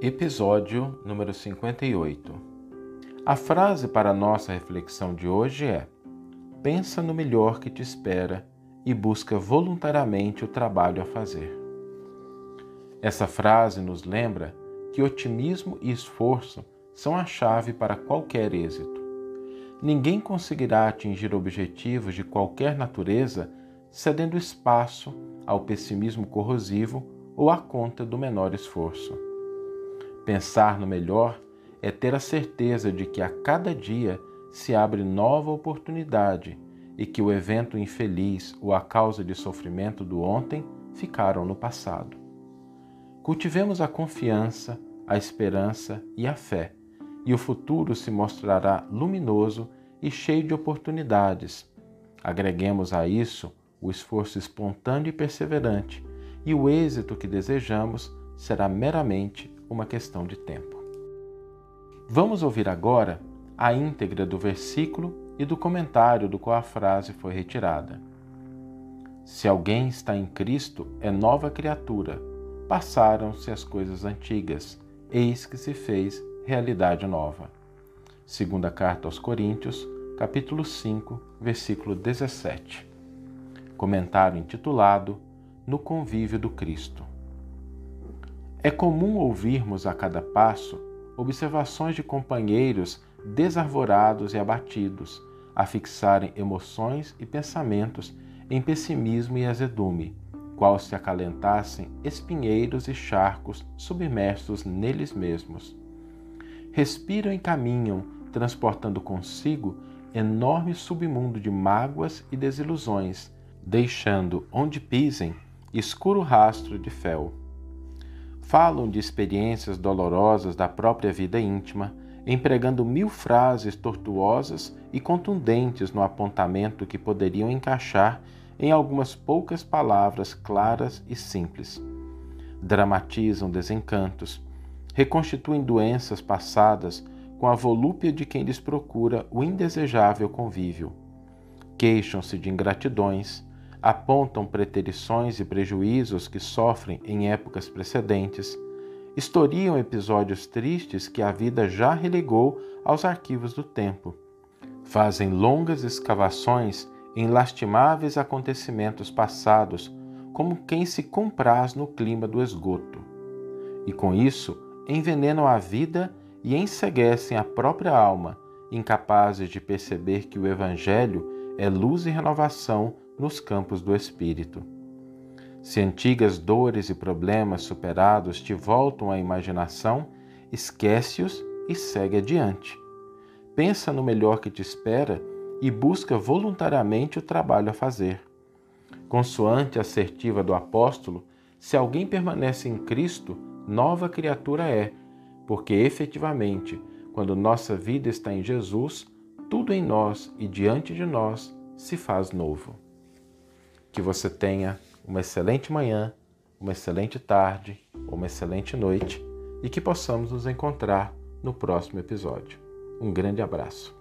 Episódio número 58. A frase para a nossa reflexão de hoje é: Pensa no melhor que te espera e busca voluntariamente o trabalho a fazer. Essa frase nos lembra que otimismo e esforço são a chave para qualquer êxito. Ninguém conseguirá atingir objetivos de qualquer natureza cedendo espaço ao pessimismo corrosivo ou à conta do menor esforço. Pensar no melhor é ter a certeza de que a cada dia se abre nova oportunidade e que o evento infeliz ou a causa de sofrimento do ontem ficaram no passado. Cultivemos a confiança, a esperança e a fé, e o futuro se mostrará luminoso e cheio de oportunidades. Agreguemos a isso o esforço espontâneo e perseverante, e o êxito que desejamos será meramente uma questão de tempo. Vamos ouvir agora a íntegra do versículo e do comentário do qual a frase foi retirada. Se alguém está em Cristo, é nova criatura. Passaram-se as coisas antigas, eis que se fez realidade nova. Segunda carta aos Coríntios, capítulo 5, versículo 17. Comentário intitulado No convívio do Cristo. É comum ouvirmos a cada passo observações de companheiros desarvorados e abatidos, a fixarem emoções e pensamentos em pessimismo e azedume, qual se acalentassem espinheiros e charcos submersos neles mesmos. Respiram e caminham, transportando consigo enorme submundo de mágoas e desilusões, deixando onde pisem escuro rastro de fel. Falam de experiências dolorosas da própria vida íntima, empregando mil frases tortuosas e contundentes no apontamento que poderiam encaixar em algumas poucas palavras claras e simples. Dramatizam desencantos, reconstituem doenças passadas com a volúpia de quem lhes procura o indesejável convívio. Queixam-se de ingratidões, apontam preterições e prejuízos que sofrem em épocas precedentes, historiam episódios tristes que a vida já relegou aos arquivos do tempo, fazem longas escavações em lastimáveis acontecimentos passados, como quem se compraz no clima do esgoto. E com isso envenenam a vida e enseguecem a própria alma, incapazes de perceber que o Evangelho é luz e renovação nos campos do espírito. Se antigas dores e problemas superados te voltam à imaginação, esquece-os e segue adiante. Pensa no melhor que te espera e busca voluntariamente o trabalho a fazer. Consoante a assertiva do apóstolo, se alguém permanece em Cristo, nova criatura é, porque efetivamente, quando nossa vida está em Jesus, tudo em nós e diante de nós se faz novo. Que você tenha uma excelente manhã, uma excelente tarde, uma excelente noite e que possamos nos encontrar no próximo episódio. Um grande abraço.